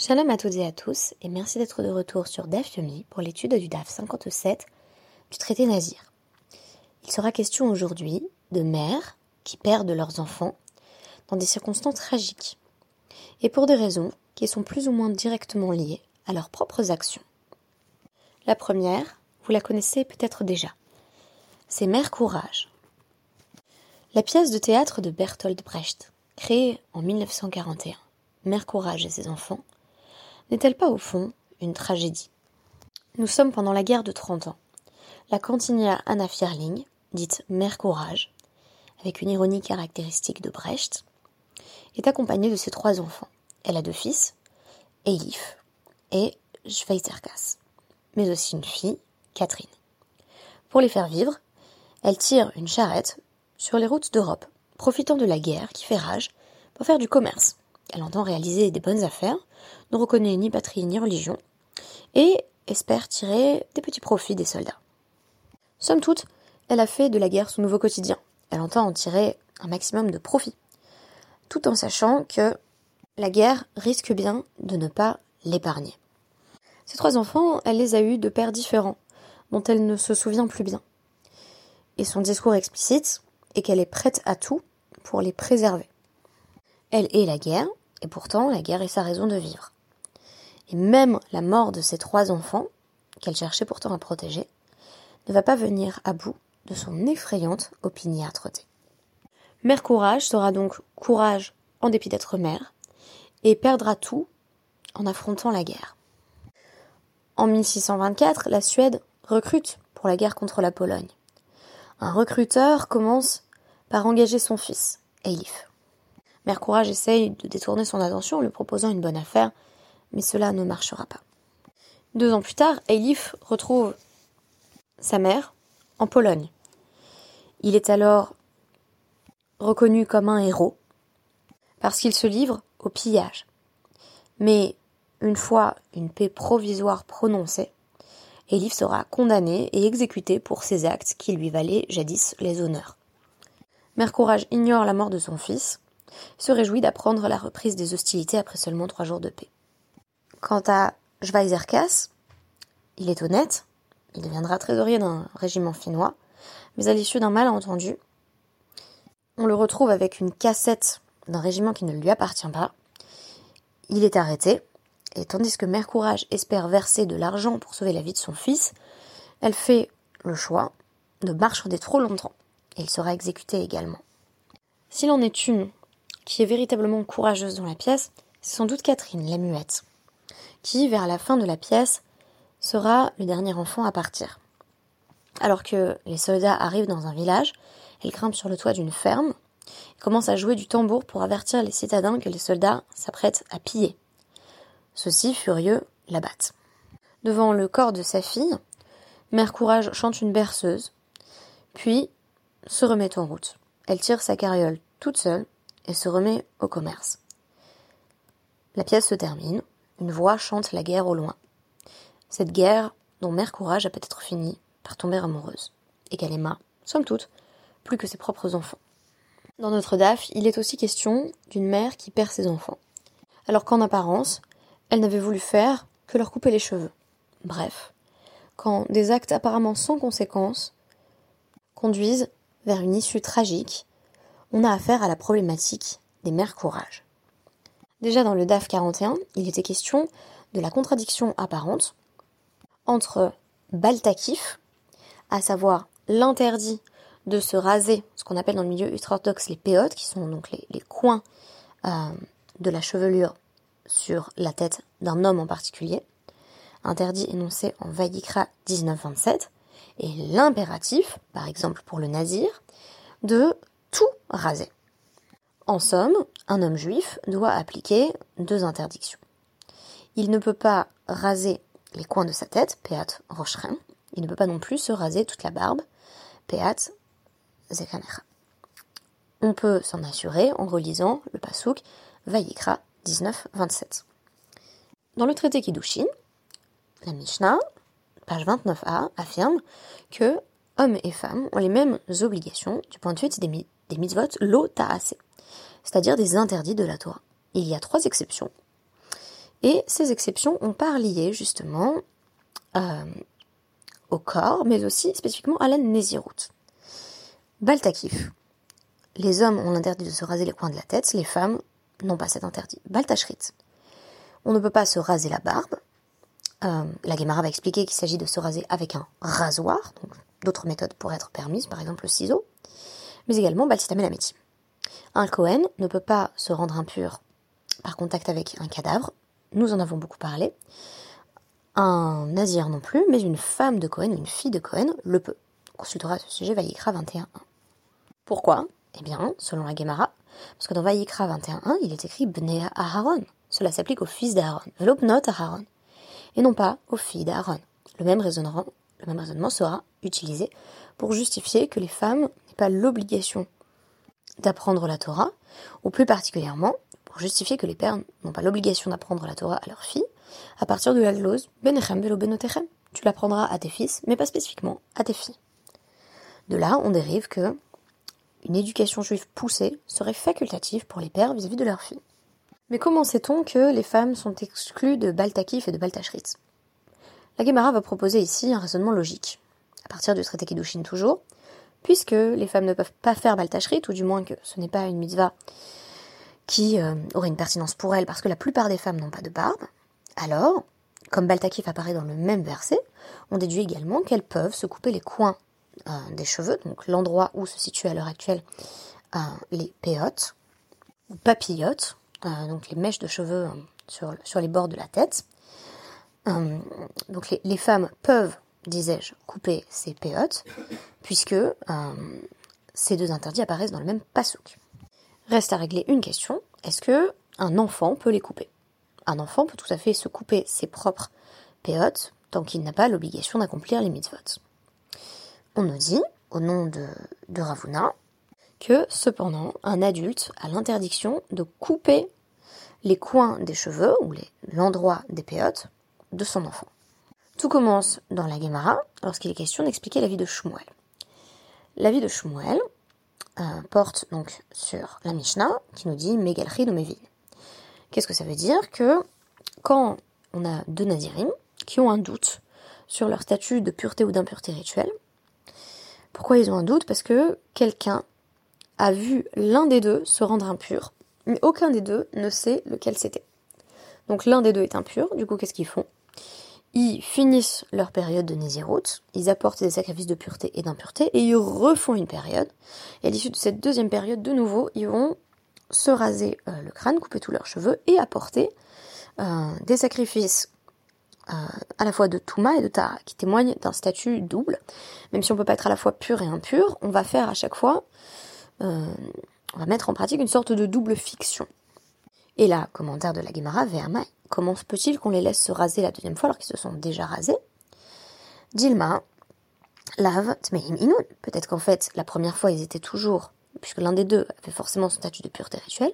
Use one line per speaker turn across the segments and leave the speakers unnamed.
Shalom à toutes et à tous, et merci d'être de retour sur DAF Yomi pour l'étude du DAF 57 du traité Nazir. Il sera question aujourd'hui de mères qui perdent leurs enfants dans des circonstances tragiques, et pour des raisons qui sont plus ou moins directement liées à leurs propres actions. La première, vous la connaissez peut-être déjà, c'est Mère Courage. La pièce de théâtre de Bertolt Brecht, créée en 1941, Mère Courage et ses enfants, n'est-elle pas au fond une tragédie? Nous sommes pendant la guerre de Trente ans. La cantinière Anna Fierling, dite Mère Courage, avec une ironie caractéristique de Brecht, est accompagnée de ses trois enfants. Elle a deux fils, Elif et Schweizerkas, mais aussi une fille, Catherine. Pour les faire vivre, elle tire une charrette sur les routes d'Europe, profitant de la guerre qui fait rage pour faire du commerce. Elle entend réaliser des bonnes affaires, ne reconnaît ni patrie ni religion, et espère tirer des petits profits des soldats. Somme toute, elle a fait de la guerre son nouveau quotidien. Elle entend en tirer un maximum de profit, tout en sachant que la guerre risque bien de ne pas l'épargner. Ces trois enfants, elle les a eus de pères différents, dont elle ne se souvient plus bien. Et son discours explicite est qu'elle est prête à tout pour les préserver. Elle est la guerre, et pourtant la guerre est sa raison de vivre. Et même la mort de ses trois enfants, qu'elle cherchait pourtant à protéger, ne va pas venir à bout de son effrayante opiniâtreté. Mère Courage sera donc courage en dépit d'être mère, et perdra tout en affrontant la guerre. En 1624, la Suède recrute pour la guerre contre la Pologne. Un recruteur commence par engager son fils, Eilif. Mère Courage essaye de détourner son attention en lui proposant une bonne affaire, mais cela ne marchera pas. Deux ans plus tard, Eilif retrouve sa mère en Pologne. Il est alors reconnu comme un héros parce qu'il se livre au pillage. Mais une fois une paix provisoire prononcée, Elif sera condamné et exécuté pour ses actes qui lui valaient jadis les honneurs. Mère Courage ignore la mort de son fils se réjouit d'apprendre la reprise des hostilités après seulement trois jours de paix. Quant à Schweizerkas, il est honnête, il deviendra trésorier d'un régiment finnois, mais à l'issue d'un malentendu, on le retrouve avec une cassette d'un régiment qui ne lui appartient pas. Il est arrêté, et tandis que Mère Courage espère verser de l'argent pour sauver la vie de son fils, elle fait le choix de marchander trop longtemps, et il sera exécuté également. S'il en est une qui est véritablement courageuse dans la pièce, c'est sans doute Catherine, la muette, qui, vers la fin de la pièce, sera le dernier enfant à partir. Alors que les soldats arrivent dans un village, elle grimpe sur le toit d'une ferme et commence à jouer du tambour pour avertir les citadins que les soldats s'apprêtent à piller. Ceux-ci, furieux, la battent. Devant le corps de sa fille, Mère Courage chante une berceuse, puis se remet en route. Elle tire sa carriole toute seule et se remet au commerce. La pièce se termine, une voix chante la guerre au loin. Cette guerre dont Mère Courage a peut-être fini par tomber amoureuse, et qu'elle aima, somme toute, plus que ses propres enfants. Dans notre DAF, il est aussi question d'une mère qui perd ses enfants, alors qu'en apparence, elle n'avait voulu faire que leur couper les cheveux. Bref, quand des actes apparemment sans conséquence conduisent vers une issue tragique on a affaire à la problématique des mères courage. Déjà dans le DAF 41, il était question de la contradiction apparente entre Baltakif, à savoir l'interdit de se raser, ce qu'on appelle dans le milieu ultra-orthodoxe les péotes, qui sont donc les, coins euh, de la chevelure sur la tête d'un homme en particulier, interdit énoncé en Vayikra 1927, et l'impératif, par exemple pour le nazir, de tout raser. En somme, un homme juif doit appliquer deux interdictions. Il ne peut pas raser les coins de sa tête, peat rocherin. Il ne peut pas non plus se raser toute la barbe, peat zekanecha. On peut s'en assurer en relisant le pasouk Vayikra 19-27. Dans le traité Kiddushin, la Mishnah, page 29a, affirme que hommes et femmes ont les mêmes obligations du point de vue des, mitzvot c'est-à-dire des interdits de la Torah. Il y a trois exceptions. Et ces exceptions ont pas lié justement euh, au corps, mais aussi spécifiquement à la nésiroute. Baltakif. Les hommes ont l'interdit de se raser les coins de la tête, les femmes n'ont pas cet interdit. Baltachrit. On ne peut pas se raser la barbe. Euh, la Guémara va expliquer qu'il s'agit de se raser avec un rasoir, d'autres méthodes pourraient être permises, par exemple le ciseau, mais également Balsitam et Un Cohen ne peut pas se rendre impur par contact avec un cadavre, nous en avons beaucoup parlé. Un nazir non plus, mais une femme de Cohen, une fille de Cohen, le peut. On consultera ce sujet Vayikra 21.1. Pourquoi? Eh bien, selon la Gemara, parce que dans Vayikra 21.1, il est écrit Bnea Aharon. Cela s'applique aux fils d'Aaron, Velopnot Aharon, et non pas aux filles d'Aaron. Le le même raisonnement sera utilisé pour justifier que les femmes n'aient pas l'obligation d'apprendre la Torah, ou plus particulièrement pour justifier que les pères n'ont pas l'obligation d'apprendre la Torah à leurs filles, à partir de la glose Benechem velo benotechem. Tu l'apprendras à tes fils, mais pas spécifiquement à tes filles. De là, on dérive que une éducation juive poussée serait facultative pour les pères vis-à-vis de leurs filles. Mais comment sait-on que les femmes sont exclues de Baltakif et de Baltachritz? La Gemara va proposer ici un raisonnement logique, à partir du traité Kiddushin toujours, puisque les femmes ne peuvent pas faire Baltachrit, ou du moins que ce n'est pas une mitzvah qui euh, aurait une pertinence pour elles, parce que la plupart des femmes n'ont pas de barbe, alors, comme Baltakif apparaît dans le même verset, on déduit également qu'elles peuvent se couper les coins euh, des cheveux, donc l'endroit où se situent à l'heure actuelle euh, les péotes, ou papillotes, donc les mèches de cheveux sur, les bords de la tête. donc les, femmes peuvent, disais-je, couper ces péotes, puisque ces deux interdits apparaissent dans le même pasouk. Reste à régler une question. Est-ce que un enfant peut les couper? Un enfant peut tout à fait se couper ses propres péotes tant qu'il n'a pas l'obligation d'accomplir les mitzvot. On nous dit, au nom de, de Ravuna, que cependant, un adulte a l'interdiction de couper les coins des cheveux ou l'endroit des péotes de son enfant. Tout commence dans la Gemara lorsqu'il est question d'expliquer la vie de Shmuel. La vie de Shmuel, euh, porte donc sur la Mishnah qui nous dit Megalchi no Mevin. Qu'est-ce que ça veut dire Que quand on a deux Nazirim qui ont un doute sur leur statut de pureté ou d'impureté rituelle, pourquoi ils ont un doute? Parce que quelqu'un a vu l'un des deux se rendre impur, mais aucun des deux ne sait lequel c'était. Donc l'un des deux est impur, du coup qu'est-ce qu'ils font? Ils finissent leur période de Nézirut, ils apportent des sacrifices de pureté et d'impureté, et ils refont une période. Et à l'issue de cette deuxième période, de nouveau, ils vont se raser euh, le crâne, couper tous leurs cheveux, et apporter euh, des sacrifices euh, à la fois de Touma et de Tara, qui témoignent d'un statut double. Même si on peut pas être à la fois pur et impur, on va faire à chaque fois, on va mettre en pratique une sorte de double fiction. Et là, commentaire de la Gemara, Verma, comment se peut-il qu'on les laisse se raser la deuxième fois alors qu'ils se sont déjà rasés? Dilma, lave tmeim inun. Peut-être qu'en fait, la première fois, ils étaient toujours, puisque l'un des deux avait forcément son statut de pureté rituelle,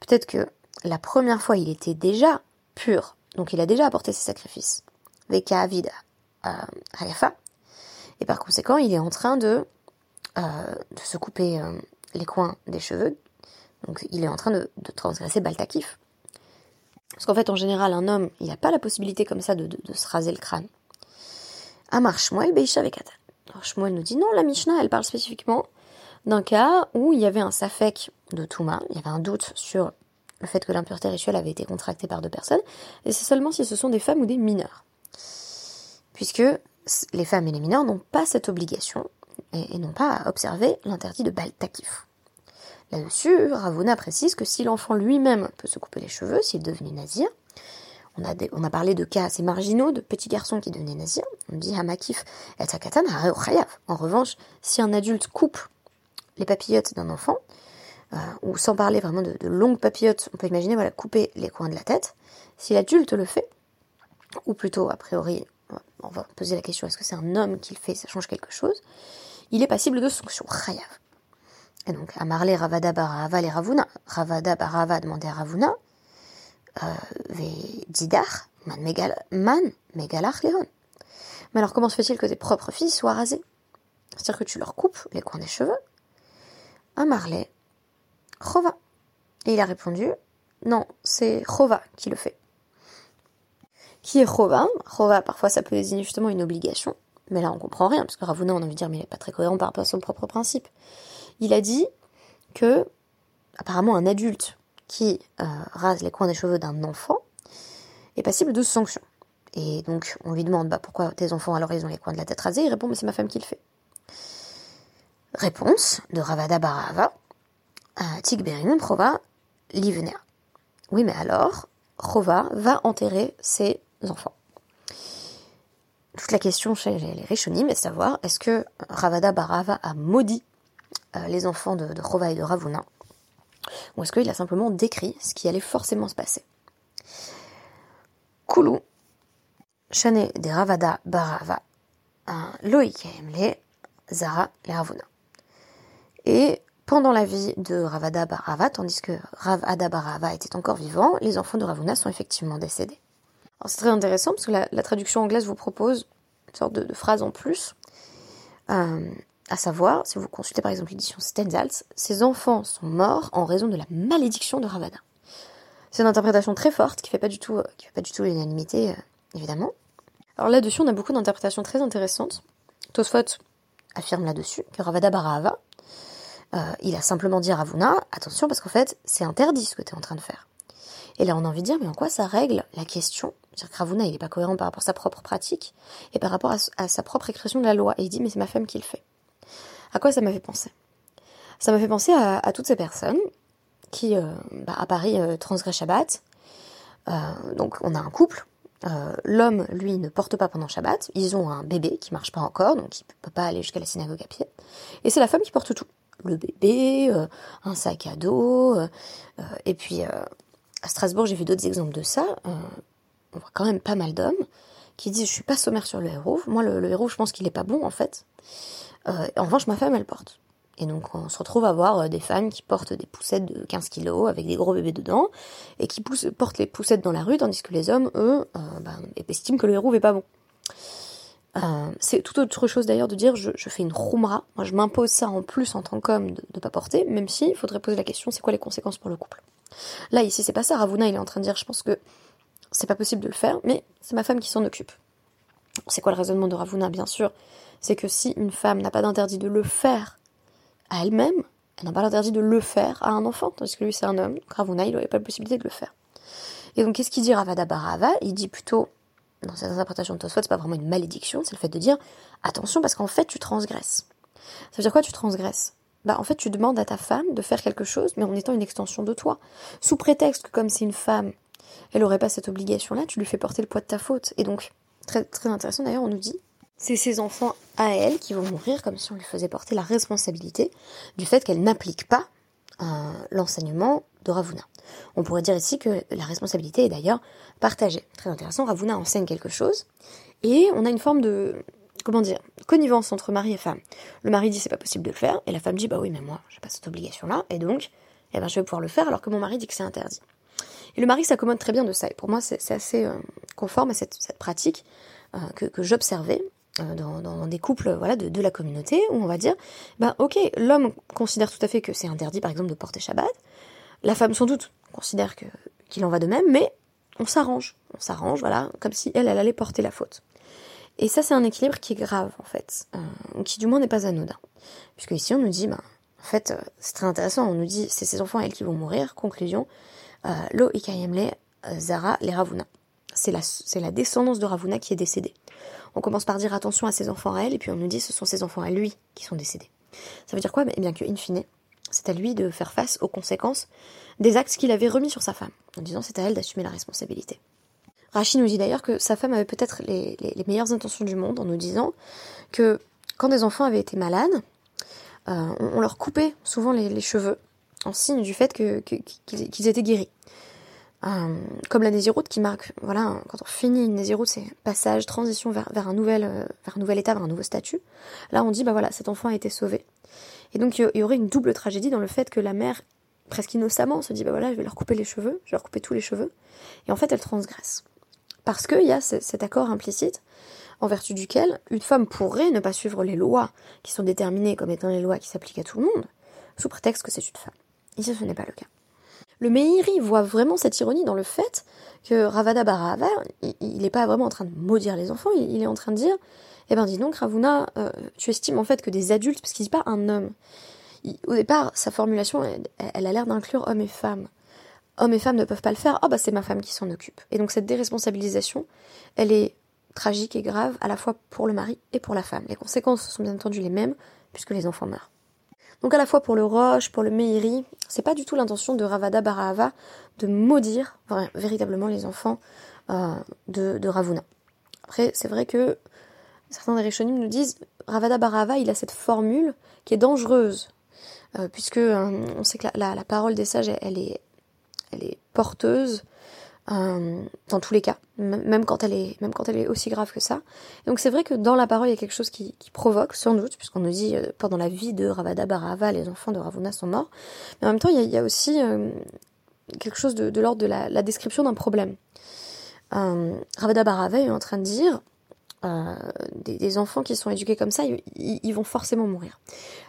peut-être que la première fois, il était déjà pur, donc il a déjà apporté ses sacrifices. Veka avid euh, hayafa. Et par conséquent, il est en train de, euh, se couper euh, les coins des cheveux donc il est en train de, transgresser Baltakif. Parce qu'en fait, en général, un homme, il n'a pas la possibilité comme ça de, se raser le crâne. Amar Shmuel Beisha Vekatan. Alors Shmuel nous dit non, la Mishnah, elle parle spécifiquement d'un cas où il y avait un safek de Touma, il y avait un doute sur le fait que l'impureté rituelle avait été contractée par deux personnes, et c'est seulement si ce sont des femmes ou des mineurs. Puisque les femmes et les mineurs n'ont pas cette obligation, et, n'ont pas à observer l'interdit de Baltakif. Là-dessus, Ravuna précise que si l'enfant lui-même peut se couper les cheveux, s'il est devenu nazir, on a, parlé de cas assez marginaux de petits garçons qui devenaient nazirs, on dit Hamakif et Takatan En revanche, si un adulte coupe les papillotes d'un enfant, euh, ou sans parler vraiment de, longues papillotes, on peut imaginer voilà, couper les coins de la tête, si l'adulte le fait, ou plutôt a priori, on va poser la question est-ce que c'est un homme qui le fait, ça change quelque chose, il est passible de sanction, Chayav. Et donc, Amarle Ravada Barava les Ravuna. Ravada Barava demandait à Ravuna, euh, Didar, Man Megalach Léon. Mais alors, comment se fait-il que tes propres filles soient rasées C'est-à-dire que tu leur coupes les coins des cheveux Amarle, Chova. Et il a répondu, non, c'est Chova qui le fait. qui est Chova. Chova, parfois, ça peut désigner justement une obligation. Mais là, on comprend rien, parce que Ravuna, on a envie de dire, mais il n'est pas très cohérent par rapport à son propre principe. Il a dit que, apparemment, un adulte qui euh, rase les coins des cheveux d'un enfant est passible de sanctions. Et donc, on lui demande, bah, pourquoi tes enfants, alors ils ont les coins de la tête rasés? Il répond, mais c'est ma femme qui le fait. Réponse de Ravada Barava, Tigberin Prova Livner. Oui, mais alors, Rova va enterrer ses enfants. Toute la question chez les Rishonim est de savoir est-ce que Ravada Barava a maudit les enfants de, de Rova et de Ravuna ou est-ce qu'il a simplement décrit ce qui allait forcément se passer Kulu, Shane de Ravada Barava, Loïk Zara les Ravuna. Et pendant la vie de Ravada Barava, tandis que Ravada Barava était encore vivant, les enfants de Ravuna sont effectivement décédés. c'est très intéressant parce que la, traduction anglaise vous propose une sorte de, phrase en plus, euh, à savoir, si vous consultez par exemple l'édition Stenzhals, ces enfants sont morts en raison de la malédiction de Ravada. C'est une interprétation très forte qui fait pas du tout, qui fait pas du tout l'unanimité, euh, évidemment. Alors là-dessus, on a beaucoup d'interprétations très intéressantes. Tosfot affirme là-dessus que Ravada Barava, euh, il a simplement dit à Ravuna, attention parce qu'en fait, c'est interdit ce que tu es en train de faire. Et là, on a envie de dire, mais en quoi ça règle la question? C'est-à-dire que Ravuna, il n'est pas cohérent par rapport à sa propre pratique et par rapport à, sa propre expression de la loi. Et il dit, mais c'est ma femme qui le fait. À quoi ça m'a fait penser? Ça m'a fait penser à, toutes ces personnes qui, euh, bah, à Paris, euh, transgressent Shabbat. donc, on a un couple. L'homme, lui, ne porte pas pendant Shabbat. Ils ont un bébé qui marche pas encore, donc il peut pas aller jusqu'à la synagogue à pied. Et c'est la femme qui porte tout le bébé, euh, un sac à dos. Euh, euh, et puis à Strasbourg, j'ai vu d'autres exemples de ça. on voit quand même pas mal d'hommes qui disent je suis pas sommaire sur le héros. Moi, le, héros, je pense qu'il est pas bon en fait. En revanche, ma femme, elle porte. Et donc, on se retrouve à voir des femmes qui portent des poussettes de 15 kilos avec des gros bébés dedans et qui portent les poussettes dans la rue, tandis que les hommes, eux, ben, estiment que le héros n'est pas bon. Euh, c'est tout autre chose d'ailleurs de dire je, fais une roumra, moi je m'impose ça en plus en tant qu'homme de ne pas porter, même si il faudrait poser la question c'est quoi les conséquences pour le couple? Là ici c'est pas ça, Ravuna il est en train de dire je pense que c'est pas possible de le faire, mais c'est ma femme qui s'en occupe. C'est quoi le raisonnement de Ravuna? Bien sûr C'est que si une femme n'a pas d'interdit de le faire à elle-même, elle n'a pas l'interdit de le faire à un enfant, tandis que lui c'est un homme, Ravuna il n'aurait pas la possibilité de le faire. Et donc qu'est-ce qu'il dit Ravada Barava? Il dit plutôt dans cette interprétation de Tosfot, c'est pas vraiment une malédiction, c'est le fait de dire attention parce qu'en fait tu transgresses. Ça veut dire quoi tu transgresses? Bah en fait tu demandes à ta femme de faire quelque chose, mais en étant une extension de toi. Sous prétexte que comme c'est une femme, elle aurait pas cette obligation-là, tu lui fais porter le poids de ta faute. Et donc, très, très intéressant d'ailleurs, on nous dit c'est ses enfants à elle qui vont mourir comme si on lui faisait porter la responsabilité du fait qu'elle n'applique pas euh, l'enseignement de Ravuna. On pourrait dire ici que la responsabilité est d'ailleurs partagée. Très intéressant, Ravuna enseigne quelque chose, et on a une forme de, comment dire, connivence entre mari et femme. Le mari dit c'est pas possible de le faire, et la femme dit bah oui mais moi j'ai pas cette obligation-là, et donc eh ben, je vais pouvoir le faire alors que mon mari dit que c'est interdit. Et le mari s'accommode très bien de ça, et pour moi c'est assez euh, conforme à cette, pratique euh, que, j'observais euh, dans, des couples voilà de, de, la communauté où on va dire ben ok l'homme considère tout à fait que c'est interdit par exemple de porter Shabbat la femme, sans doute, considère que, qu'il en va de même, mais on s'arrange. On s'arrange, voilà, comme si elle, elle allait porter la faute. Et ça, c'est un équilibre qui est grave, en fait, euh, qui du moins n'est pas anodin. Puisque ici, on nous dit, ben, en fait, euh, c'est très intéressant, on nous dit, c'est ces enfants, elles, qui vont mourir. Conclusion, euh, Lo Ikayemle Zara les Ravuna. C'est la, descendance de Ravuna qui est décédée. On commence par dire attention à ses enfants à elle, et puis on nous dit ce sont ses enfants à lui qui sont décédés. Ça veut dire quoi? Eh bien que, in fine, c'est à lui de faire face aux conséquences des actes qu'il avait remis sur sa femme, en disant c'est à elle d'assumer la responsabilité. Rachid nous dit d'ailleurs que sa femme avait peut-être les, meilleures intentions du monde en nous disant que quand des enfants avaient été malades, euh, on, leur coupait souvent les, cheveux en signe du fait qu'ils étaient guéris. Comme la Nésiroute qui marque, voilà, quand on finit une Nésiroute, c'est passage, transition vers, vers, un nouvel, euh, vers un nouvel état, vers un nouveau statut. Là, on dit, bah voilà, cet enfant a été sauvé. Et donc il y aurait une double tragédie dans le fait que la mère, presque innocemment, se dit bah voilà, je vais leur couper les cheveux, je vais leur couper tous les cheveux. Et en fait, elle transgresse. Parce qu'il y a cet accord implicite en vertu duquel une femme pourrait ne pas suivre les lois qui sont déterminées comme étant les lois qui s'appliquent à tout le monde, sous prétexte que c'est une femme. Ici, ce n'est pas le cas. Le Meiri voit vraiment cette ironie dans le fait que Ravada Barahava, il n'est pas vraiment en train de maudire les enfants, il, est en train de dire, eh ben dis donc Ravuna, euh, tu estimes en fait que des adultes, parce qu'il dit pas un homme, au départ, sa formulation, elle, a l'air d'inclure hommes et femmes. Hommes et femmes ne peuvent pas le faire, oh bah c'est ma femme qui s'en occupe. Et donc cette déresponsabilisation, elle est tragique et grave à la fois pour le mari et pour la femme. Les conséquences sont bien entendu les mêmes, puisque les enfants meurent. Donc à la fois pour le Roche, pour le Meiri, c'est pas du tout l'intention de Ravada Barahava de maudire véritablement les enfants euh, de, Ravuna. Après, c'est vrai que certains des Rishonim nous disent Ravada Barahava, il a cette formule qui est dangereuse, euh, puisque euh, on sait que la, parole des sages, elle, est, elle est porteuse dans tous les cas, même quand elle est, même quand elle est aussi grave que ça. donc c'est vrai que dans la parole, il y a quelque chose qui, provoque, sans doute, puisqu'on nous dit pendant la vie de Ravada Barahava, les enfants de Ravuna sont morts. Mais en même temps, il y a, aussi quelque chose de, l'ordre de la, description d'un problème. Euh, Ravada Barava est en train de dire euh, des, enfants qui sont éduqués comme ça, ils, vont forcément mourir.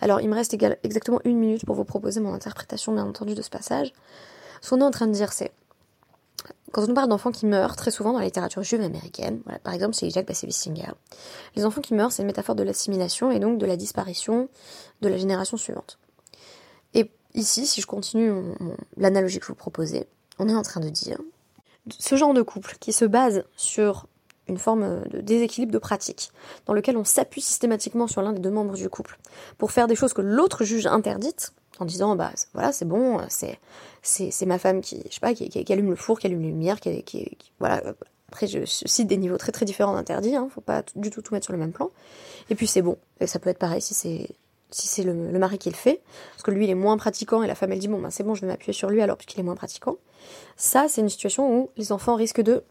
Alors, il me reste exactement une minute pour vous proposer mon interprétation, bien entendu, de ce passage. Ce qu'on est en train de dire, c'est quand on parle d'enfants qui meurent, très souvent dans la littérature juive américaine, par exemple chez Jacques Bassevis Singer, les enfants qui meurent, c'est une métaphore de l'assimilation et donc de la disparition de la génération suivante. Et Ici, si je continue l'analogie que je vous proposez, on est en train de dire ce genre de couple qui se base sur une forme de déséquilibre de pratique, dans lequel on s'appuie systématiquement sur l'un des deux membres du couple pour faire des choses que l'autre juge interdites, en disant bah voilà c'est bon, c'est c'est ma femme qui je pas qui, allume le four, qui allume les lumières, qui, qui, voilà après je, cite des niveaux très très différents d'interdit, hein, faut pas du tout tout mettre sur le même plan. Et puis c'est bon, ça peut être pareil si c'est si c'est le, mari qui le fait, parce que lui il est moins pratiquant et la femme elle dit bon ben c'est bon je vais m'appuyer sur lui alors puisqu'il est moins pratiquant. Ça c'est une situation où les enfants risquent de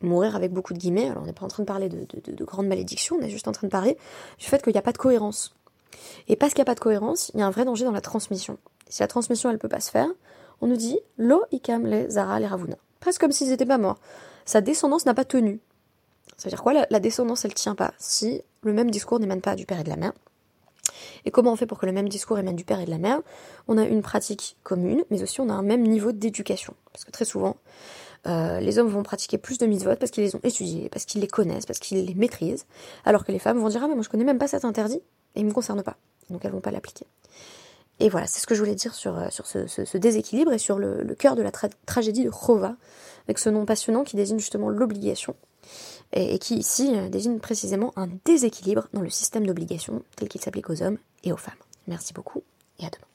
mourir avec beaucoup de guillemets. Alors on n'est pas en train de parler de, de, grandes malédictions, on est juste en train de parler du fait qu'il n'y a pas de cohérence. Et parce qu'il n'y a pas de cohérence, il y a un vrai danger dans la transmission. si la transmission elle peut pas se faire, on nous dit lo ikam les zara les ravuna. Presque comme s'ils n'étaient pas morts. Sa descendance n'a pas tenu. Ça veut dire quoi la, descendance elle tient pas si le même discours n'émane pas du père et de la mère? Et comment on fait pour que le même discours émane du père et de la mère? On a une pratique commune, mais aussi on a un même niveau d'éducation. Parce que très souvent, euh, les hommes vont pratiquer plus de mitzvot parce qu'ils les ont étudiés, parce qu'ils les connaissent, parce qu'ils les maîtrisent, alors que les femmes vont dire ah mais moi je connais même pas cet interdit et il me concerne pas, donc elles vont pas l'appliquer. Et voilà, c'est ce que je voulais dire sur, euh, ce, déséquilibre et sur le, cœur de la tragédie de Chova, avec ce nom passionnant qui désigne justement l'obligation et, qui ici euh, désigne précisément un déséquilibre dans le système d'obligation tel qu'il s'applique aux hommes et aux femmes. Merci beaucoup et à demain.